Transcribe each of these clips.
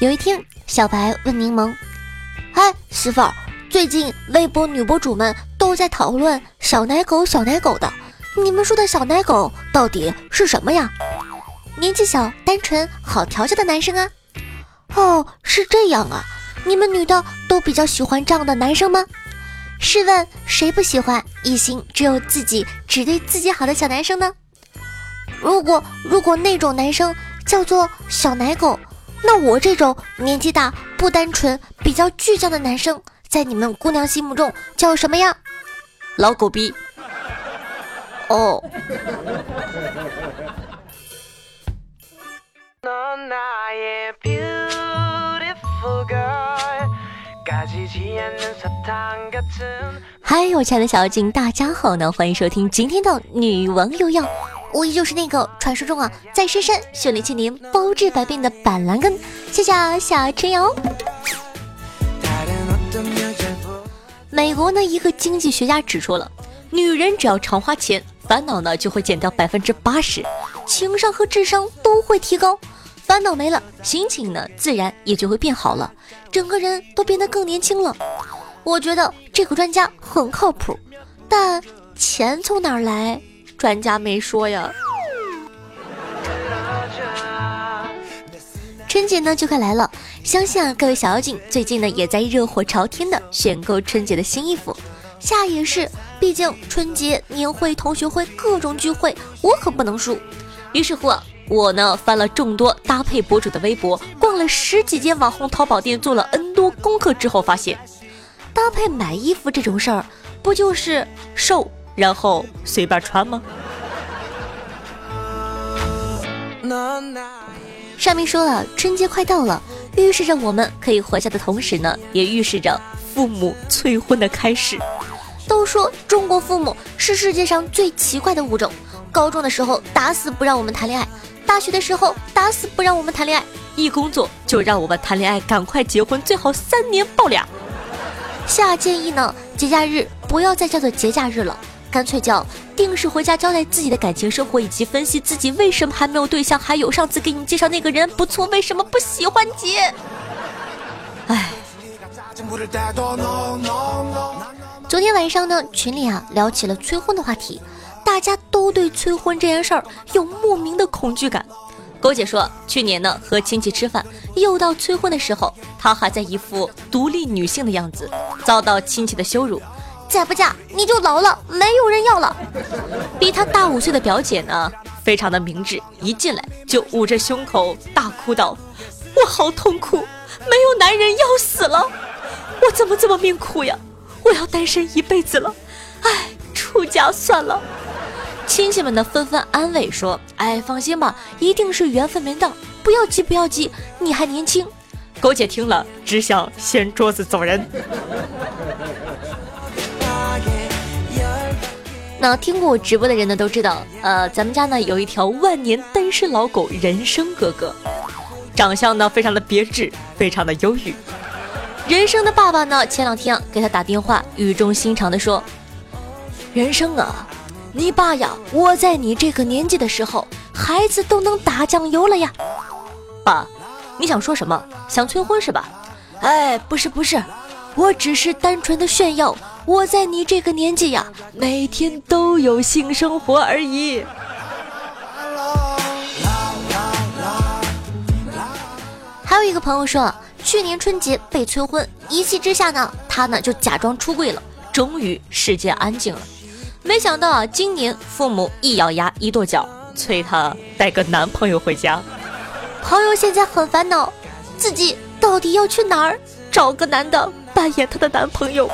有一天，小白问柠檬：“嗨，媳妇儿，最近微博女博主们都在讨论小奶狗、小奶狗的，你们说的小奶狗到底是什么呀？”年纪小、单纯、好调教的男生啊。哦，是这样啊，你们女的都比较喜欢这样的男生吗？试问谁不喜欢一心只有自己、只对自己好的小男生呢？如果如果那种男生叫做小奶狗。那我这种年纪大、不单纯、比较倔强的男生，在你们姑娘心目中叫什么呀？老狗逼。哦。嗨，我亲爱的小妖精，大家好呢，欢迎收听今天的女王又要。无疑就是那个传说中啊，在深山修炼千年、包治百病的板蓝根。谢谢小陈瑶。美国呢，一个经济学家指出了，女人只要常花钱，烦恼呢就会减掉百分之八十，情商和智商都会提高。烦恼没了，心情呢自然也就会变好了，整个人都变得更年轻了。我觉得这个专家很靠谱，但钱从哪儿来？专家没说呀。春节呢就快来了，相信啊各位小妖精最近呢也在热火朝天的选购春节的新衣服，夏也是，毕竟春节年会、同学会各种聚会，我可不能输。于是乎，我呢翻了众多搭配博主的微博，逛了十几间网红淘宝店，做了 N 多功课之后发现，搭配买衣服这种事儿，不就是瘦？然后随便穿吗？上面说了，春节快到了，预示着我们可以活下的同时呢，也预示着父母催婚的开始。都说中国父母是世界上最奇怪的物种，高中的时候打死不让我们谈恋爱，大学的时候打死不让我们谈恋爱，一工作就让我们谈恋爱，赶快结婚，最好三年抱俩。下建议呢，节假日不要再叫做节假日了。干脆叫定时回家交代自己的感情生活，以及分析自己为什么还没有对象。还有上次给你介绍那个人不错，为什么不喜欢你？哎，昨天晚上呢，群里啊聊起了催婚的话题，大家都对催婚这件事儿有莫名的恐惧感。勾姐说，去年呢和亲戚吃饭，又到催婚的时候，她还在一副独立女性的样子，遭到亲戚的羞辱。再不嫁你就老了，没有人要了。比他大五岁的表姐呢，非常的明智，一进来就捂着胸口大哭道：“我好痛苦，没有男人要死了，我怎么这么命苦呀？我要单身一辈子了，哎，出家算了。”亲戚们呢纷纷安慰说：“哎，放心吧，一定是缘分没到，不要急，不要急，你还年轻。”狗姐听了只想掀桌子走人。那听过我直播的人呢，都知道，呃，咱们家呢有一条万年单身老狗，人生哥哥，长相呢非常的别致，非常的忧郁。人生的爸爸呢，前两天给他打电话，语重心长的说：“人生啊，你爸呀，我在你这个年纪的时候，孩子都能打酱油了呀。”爸，你想说什么？想催婚是吧？哎，不是不是，我只是单纯的炫耀。我在你这个年纪呀，每天都有性生活而已。还有一个朋友说，去年春节被催婚，一气之下呢，他呢就假装出柜了，终于世界安静了。没想到啊，今年父母一咬牙一跺脚，催他带个男朋友回家。朋友现在很烦恼，自己到底要去哪儿找个男的扮演他的男朋友？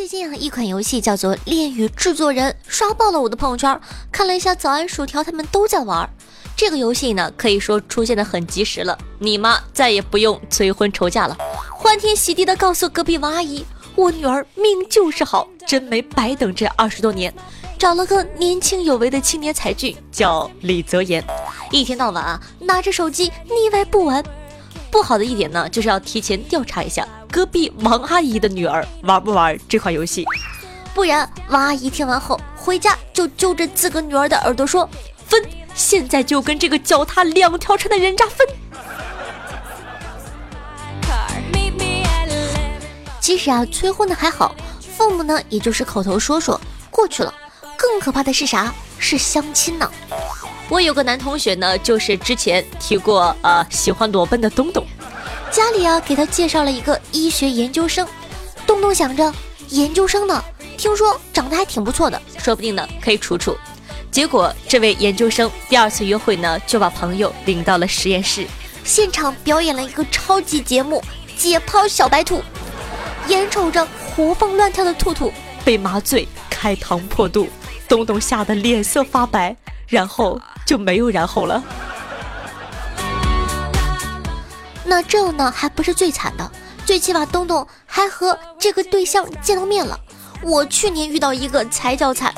最近啊，一款游戏叫做《恋与制作人》，刷爆了我的朋友圈。看了一下早安薯条，他们都在玩这个游戏呢，可以说出现的很及时了。你妈再也不用催婚愁嫁了，欢天喜地的告诉隔壁王阿姨：“我女儿命就是好，真没白等这二十多年，找了个年轻有为的青年才俊，叫李泽言，一天到晚啊拿着手机腻歪不玩。”不好的一点呢，就是要提前调查一下隔壁王阿姨的女儿玩不玩这款游戏。不然王阿姨听完后回家就揪着自个女儿的耳朵说：“分，现在就跟这个脚踏两条船的人渣分。”其实啊，催婚的还好，父母呢也就是口头说说过去了。更可怕的是啥？是相亲呢。我有个男同学呢，就是之前提过呃喜欢裸奔的东东，家里啊给他介绍了一个医学研究生。东东想着研究生呢，听说长得还挺不错的，说不定呢可以处处。结果这位研究生第二次约会呢，就把朋友领到了实验室，现场表演了一个超级节目——解剖小白兔。眼瞅着活蹦乱跳的兔兔被麻醉开膛破肚，东东吓得脸色发白，然后就没有然后了。那这呢还不是最惨的，最起码东东还和这个对象见到面了。我去年遇到一个才叫惨，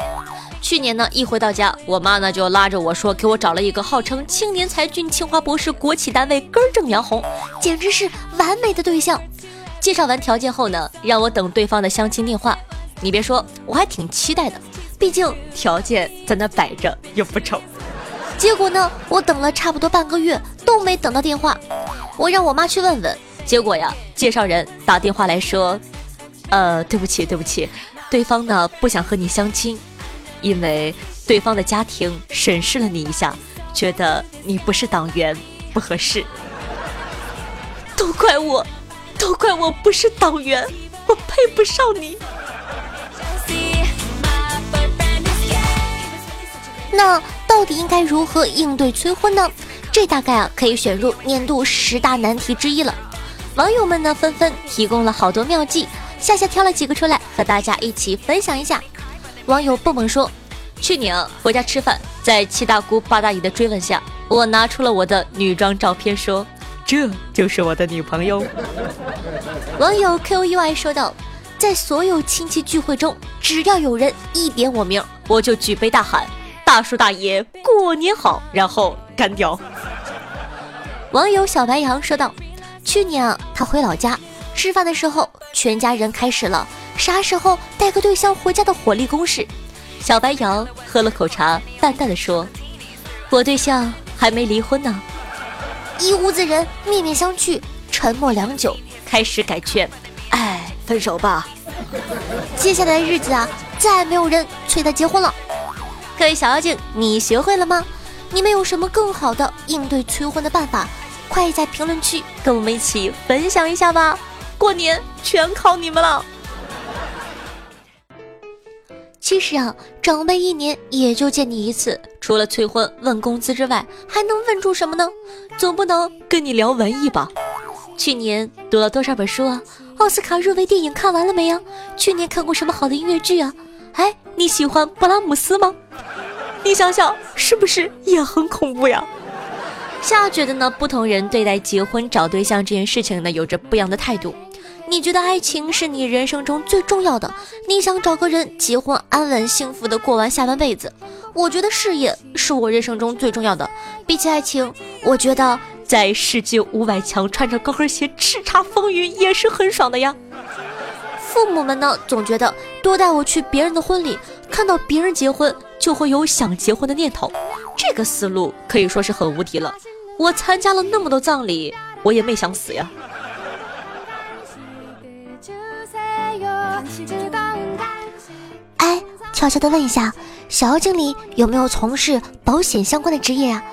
去年呢一回到家，我妈呢就拉着我说给我找了一个号称青年才俊、清华博士、国企单位根正苗红，简直是完美的对象。介绍完条件后呢，让我等对方的相亲电话。你别说，我还挺期待的，毕竟条件在那摆着又不丑。结果呢，我等了差不多半个月都没等到电话。我让我妈去问问，结果呀，介绍人打电话来说：“呃，对不起，对不起，对方呢不想和你相亲，因为对方的家庭审视了你一下，觉得你不是党员，不合适。”都怪我。都怪我不是党员，我配不上你。那到底应该如何应对催婚呢？这大概啊可以选入年度十大难题之一了。网友们呢纷纷提供了好多妙计，夏夏挑了几个出来和大家一起分享一下。网友蹦蹦说：“去年啊回家吃饭，在七大姑八大姨的追问下，我拿出了我的女装照片，说。”这就是我的女朋友。网友 Q U I 说道：“在所有亲戚聚会中，只要有人一点我名，我就举杯大喊‘大叔大爷过年好’，然后干掉。”网友小白羊说道：“去年啊，他回老家吃饭的时候，全家人开始了啥时候带个对象回家的火力攻势。小白羊喝了口茶，淡淡的说：‘我对象还没离婚呢。’”一屋子人面面相觑，沉默良久，开始改劝：“哎，分手吧。”接下来的日子啊，再没有人催他结婚了。各位小妖精，你学会了吗？你们有什么更好的应对催婚的办法？快在评论区跟我们一起分享一下吧！过年全靠你们了。其实啊，长辈一年也就见你一次，除了催婚问工资之外，还能问出什么呢？总不能跟你聊文艺吧？去年读了多少本书啊？奥斯卡入围电影看完了没呀？去年看过什么好的音乐剧啊？哎，你喜欢布拉姆斯吗？你想想，是不是也很恐怖呀？夏觉得呢，不同人对待结婚找对象这件事情呢，有着不一样的态度。你觉得爱情是你人生中最重要的？你想找个人结婚，安稳幸福的过完下半辈子？我觉得事业是我人生中最重要的。比起爱情，我觉得在世界五百强穿着高跟鞋叱咤风云也是很爽的呀。父母们呢，总觉得多带我去别人的婚礼，看到别人结婚就会有想结婚的念头。这个思路可以说是很无敌了。我参加了那么多葬礼，我也没想死呀。哎，悄悄的问一下，小妖精里有没有从事保险相关的职业啊？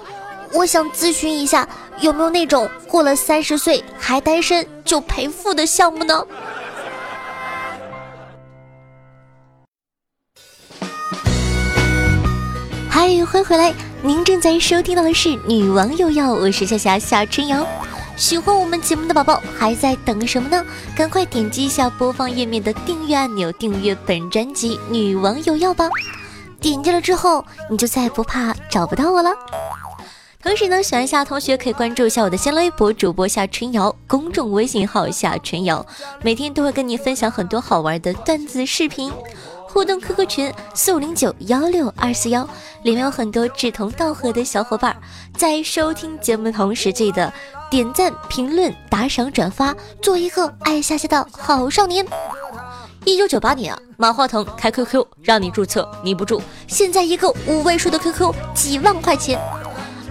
我想咨询一下，有没有那种过了三十岁还单身就赔付的项目呢？欢迎回来，您正在收听到的是《女王又要》，我是夏夏夏春瑶。喜欢我们节目的宝宝还在等什么呢？赶快点击一下播放页面的订阅按钮，订阅本专辑《女王有药》吧。点击了之后，你就再也不怕找不到我了。同时呢，喜欢夏同学可以关注一下我的新浪微博主播夏春瑶，公众微信号夏春瑶，每天都会跟你分享很多好玩的段子视频。互动 QQ 群四五零九幺六二四幺，里面有很多志同道合的小伙伴，在收听节目同时，记得点赞、评论、打赏、转发，做一个爱夏夏的好少年。一九九八年啊，马化腾开 QQ 让你注册，你不注，现在一个五位数的 QQ 几万块钱。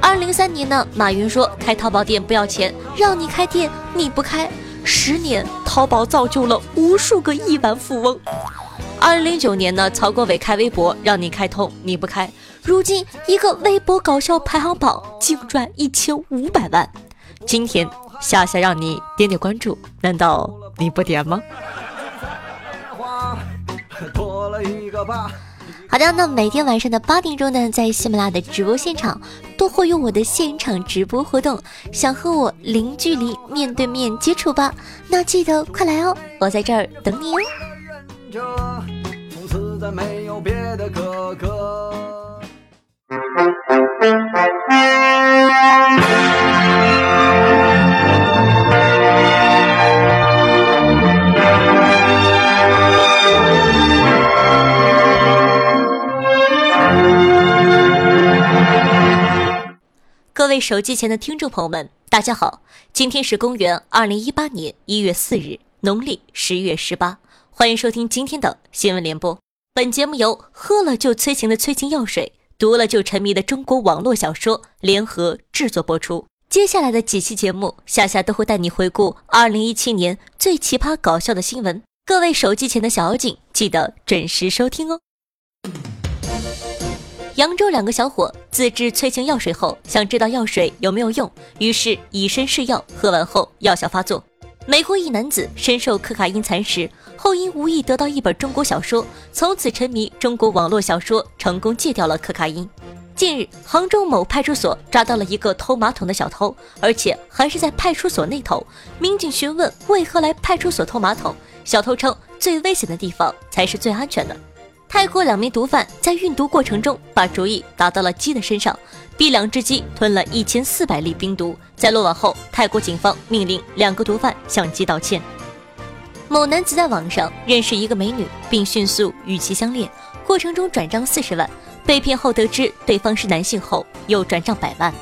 二零零三年呢，马云说开淘宝店不要钱，让你开店你不开，十年淘宝造就了无数个亿万富翁。二零零九年呢，曹国伟开微博让你开通，你不开，如今一个微博搞笑排行榜净赚一千五百万。今天夏夏让你点点关注，难道你不点吗？好的，那每天晚上的八点钟呢，在喜马拉雅的直播现场都会有我的现场直播活动，想和我零距离面对面接触吧？那记得快来哦，我在这儿等你哦。着，从此再没有别的哥哥各位手机前的听众朋友们，大家好！今天是公元二零一八年一月四日，农历十月十八，欢迎收听今天的新闻联播。本节目由喝了就催情的催情药水、读了就沉迷的中国网络小说联合制作播出。接下来的几期节目，夏夏都会带你回顾二零一七年最奇葩搞笑的新闻。各位手机前的小妖精，记得准时收听哦。扬州两个小伙自制催情药水后，想知道药水有没有用，于是以身试药，喝完后药效发作。美国一男子深受可卡因蚕食后，因无意得到一本中国小说，从此沉迷中国网络小说，成功戒掉了可卡因。近日，杭州某派出所抓到了一个偷马桶的小偷，而且还是在派出所内偷。民警询问为何来派出所偷马桶，小偷称最危险的地方才是最安全的。泰国两名毒贩在运毒过程中把主意打到了鸡的身上，逼良之机吞了一千四百粒冰毒。在落网后，泰国警方命令两个毒贩向鸡道歉。某男子在网上认识一个美女，并迅速与其相恋，过程中转账四十万，被骗后得知对方是男性后，又转账百万。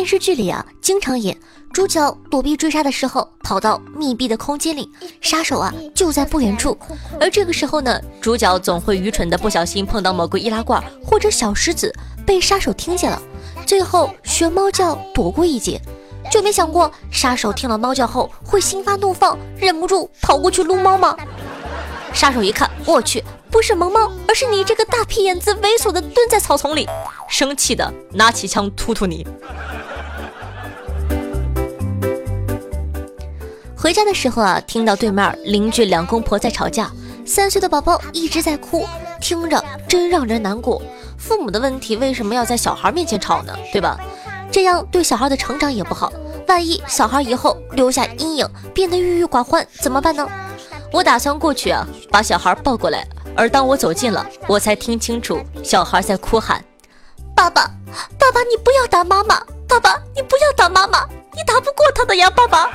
电视剧里啊，经常演。主角躲避追杀的时候，跑到密闭的空间里，杀手啊就在不远处。而这个时候呢，主角总会愚蠢的不小心碰到某个易拉罐或者小石子，被杀手听见了，最后学猫叫躲过一劫。就没想过杀手听了猫叫后会心发怒放，忍不住跑过去撸猫吗？杀手一看，我去，不是萌猫，而是你这个大屁眼子猥琐的蹲在草丛里，生气的拿起枪突突你。回家的时候啊，听到对面邻居两公婆在吵架，三岁的宝宝一直在哭，听着真让人难过。父母的问题为什么要在小孩面前吵呢？对吧？这样对小孩的成长也不好。万一小孩以后留下阴影，变得郁郁寡欢，怎么办呢？我打算过去啊，把小孩抱过来。而当我走近了，我才听清楚小孩在哭喊：“爸爸，爸爸，你不要打妈妈！爸爸，你不要打妈妈！你打不过他的呀，爸爸。”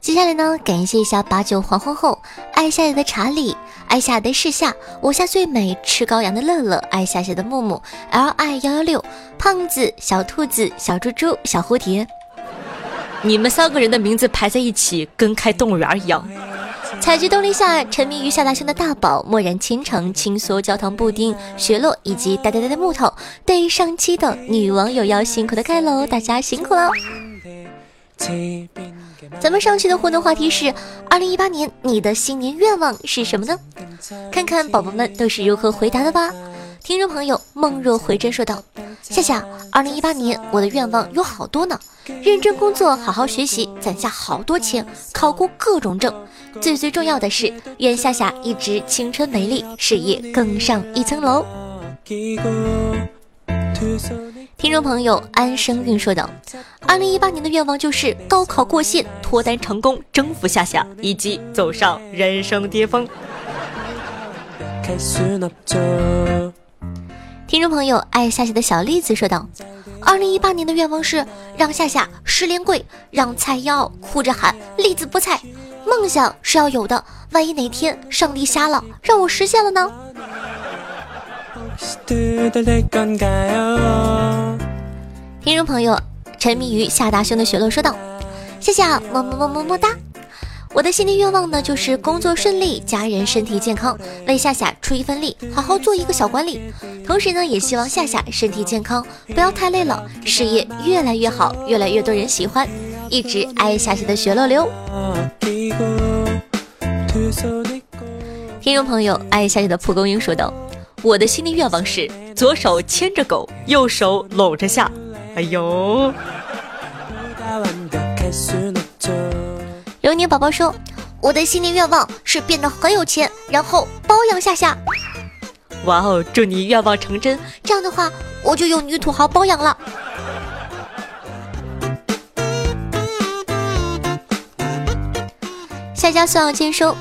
接下来呢，感谢一下八九黄昏后，爱夏夏的查理，爱夏的世夏，我夏最美，吃羔羊的乐乐，爱夏夏的木木，L I 幺幺六，胖子，小兔子，小猪猪，小蝴蝶，你们三个人的名字排在一起，跟开动物园一样。采菊东篱下，沉迷于夏大兄的大宝，蓦然倾城，轻缩焦糖布丁，雪落以及呆呆呆的木头。对于上期的女网友要辛苦的盖楼，大家辛苦了。咱们上期的互动话题是：二零一八年你的新年愿望是什么呢？看看宝宝们都是如何回答的吧。听众朋友梦若回真说道：夏夏，二零一八年我的愿望有好多呢，认真工作，好好学习，攒下好多钱，考过各种证。最最重要的是，愿夏夏一直青春美丽，事业更上一层楼。听众朋友安生运说道：“二零一八年的愿望就是高考过线，脱单成功，征服夏夏，以及走上人生巅峰。”听众朋友爱夏夏的小栗子说道：“二零一八年的愿望是让夏夏十连跪，让菜妖哭着喊栗子不菜。”梦想是要有的，万一哪天上帝瞎了，让我实现了呢？听众朋友，沉迷于夏大兄的雪落说道：“夏夏，么么么么么哒。我的新年愿望呢，就是工作顺利，家人身体健康，为夏夏出一份力，好好做一个小管理。同时呢，也希望夏夏身体健康，不要太累了，事业越来越好，越来越多人喜欢。一直爱夏夏的雪落流。听众朋友，爱夏夏的蒲公英说道：“我的新年愿望是左手牵着狗，右手搂着夏。”哎呦。流年宝宝说：“我的新年愿望是变得很有钱，然后包养夏夏。”哇哦，祝你愿望成真！这样的话，我就有女土豪包养了。夏家孙小坚说：“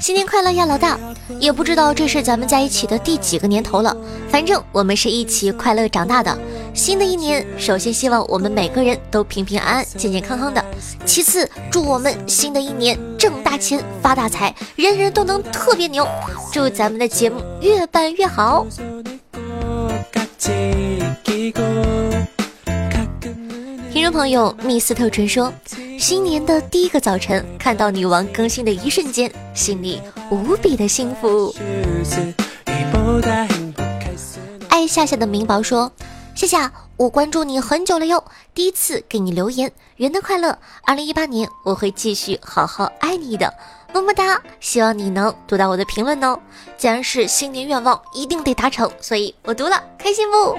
新年快乐呀，老大！也不知道这是咱们在一起的第几个年头了，反正我们是一起快乐长大的。”新的一年，首先希望我们每个人都平平安安、健健康康的。其次，祝我们新的一年挣大钱、发大财，人人都能特别牛。祝咱们的节目越办越好。听众朋友，密斯特纯说，新年的第一个早晨，看到女王更新的一瞬间，心里无比的幸福。爱夏夏的明宝说。夏夏，我关注你很久了哟，第一次给你留言，元旦快乐！二零一八年我会继续好好爱你的，么么哒！希望你能读到我的评论哦。既然是新年愿望，一定得达成，所以我读了，开心不？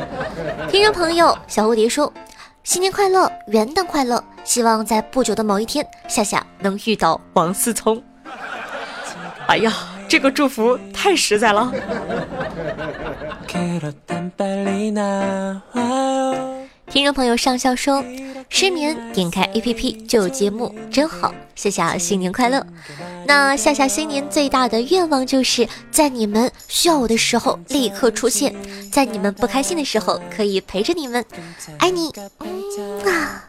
听众朋友，小蝴蝶说：新年快乐，元旦快乐！希望在不久的某一天，夏夏能遇到王思聪。哎呀，这个祝福太实在了。听众朋友上校说，失眠点开 APP 就有节目，真好。夏夏新年快乐！那夏夏新年最大的愿望就是在你们需要我的时候立刻出现，在你们不开心的时候可以陪着你们，爱你。啊。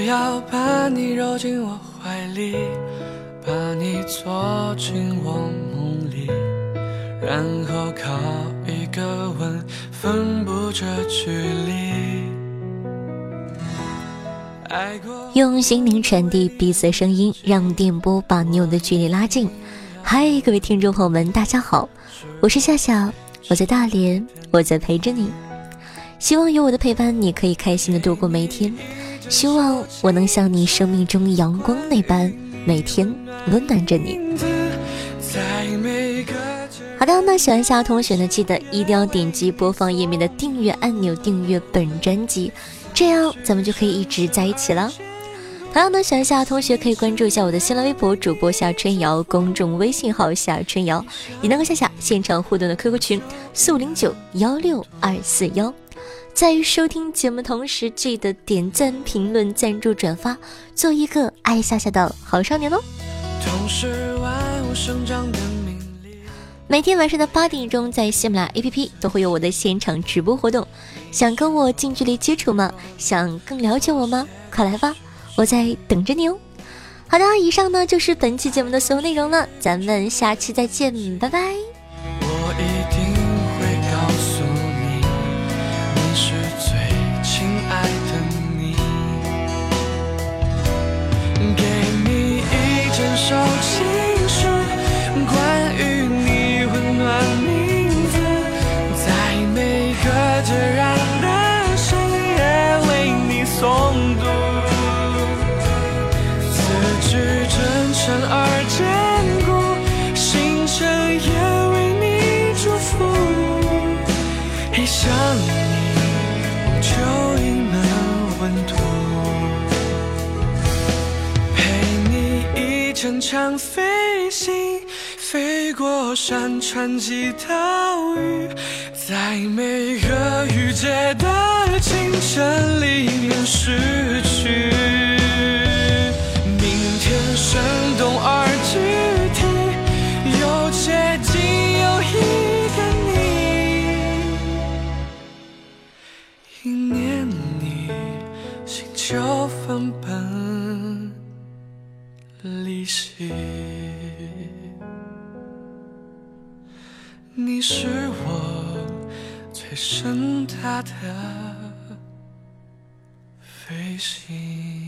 要把你揉进我怀里，把你坐进我梦里，然后靠一个吻分不这距离。用心灵传递彼此的声音，让电波把你我的距离拉近。嗨，各位听众朋友们，大家好，我是夏夏，我在大连，我在陪着你。希望有我的陪伴，你可以开心的度过每一天。希望我能像你生命中阳光那般，每天温暖着你。好的，那喜欢夏同学呢，记得一定要点击播放页面的订阅按钮，订阅本专辑，这样咱们就可以一直在一起了。同样呢，喜欢夏同学可以关注一下我的新浪微博主播夏春瑶，公众微信号夏春瑶，也能够夏夏现场互动的 QQ 群四五零九幺六二四幺。在收听节目同时，记得点赞、评论、赞助、转发，做一个爱夏夏的好少年哦。每天晚上的八点钟，在喜马拉雅 APP 都会有我的现场直播活动。想跟我近距离接触吗？想更了解我吗？快来吧，我在等着你哦。好的，以上呢就是本期节目的所有内容了，咱们下期再见，拜拜。手心乘飞行。飞过山川及岛屿，在每个雨季的清晨里面失去。你是我最盛大的飞行。